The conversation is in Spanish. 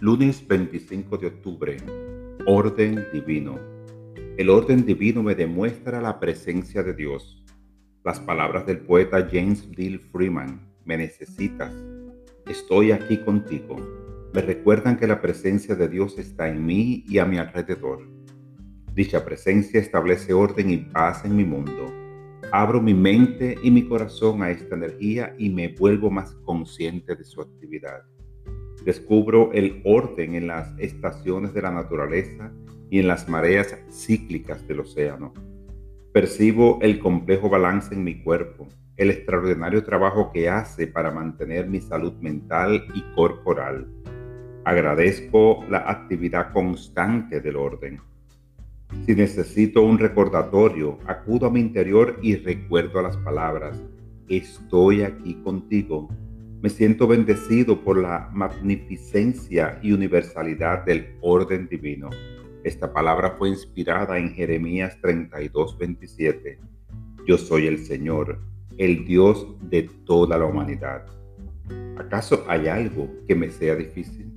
Lunes 25 de octubre. Orden divino. El orden divino me demuestra la presencia de Dios. Las palabras del poeta James Deal Freeman, me necesitas, estoy aquí contigo, me recuerdan que la presencia de Dios está en mí y a mi alrededor. Dicha presencia establece orden y paz en mi mundo. Abro mi mente y mi corazón a esta energía y me vuelvo más consciente de su actividad. Descubro el orden en las estaciones de la naturaleza y en las mareas cíclicas del océano. Percibo el complejo balance en mi cuerpo, el extraordinario trabajo que hace para mantener mi salud mental y corporal. Agradezco la actividad constante del orden. Si necesito un recordatorio, acudo a mi interior y recuerdo las palabras, estoy aquí contigo me siento bendecido por la magnificencia y universalidad del orden divino. Esta palabra fue inspirada en Jeremías 32, 27. Yo soy el Señor, el Dios de toda la humanidad. ¿Acaso hay algo que me sea difícil?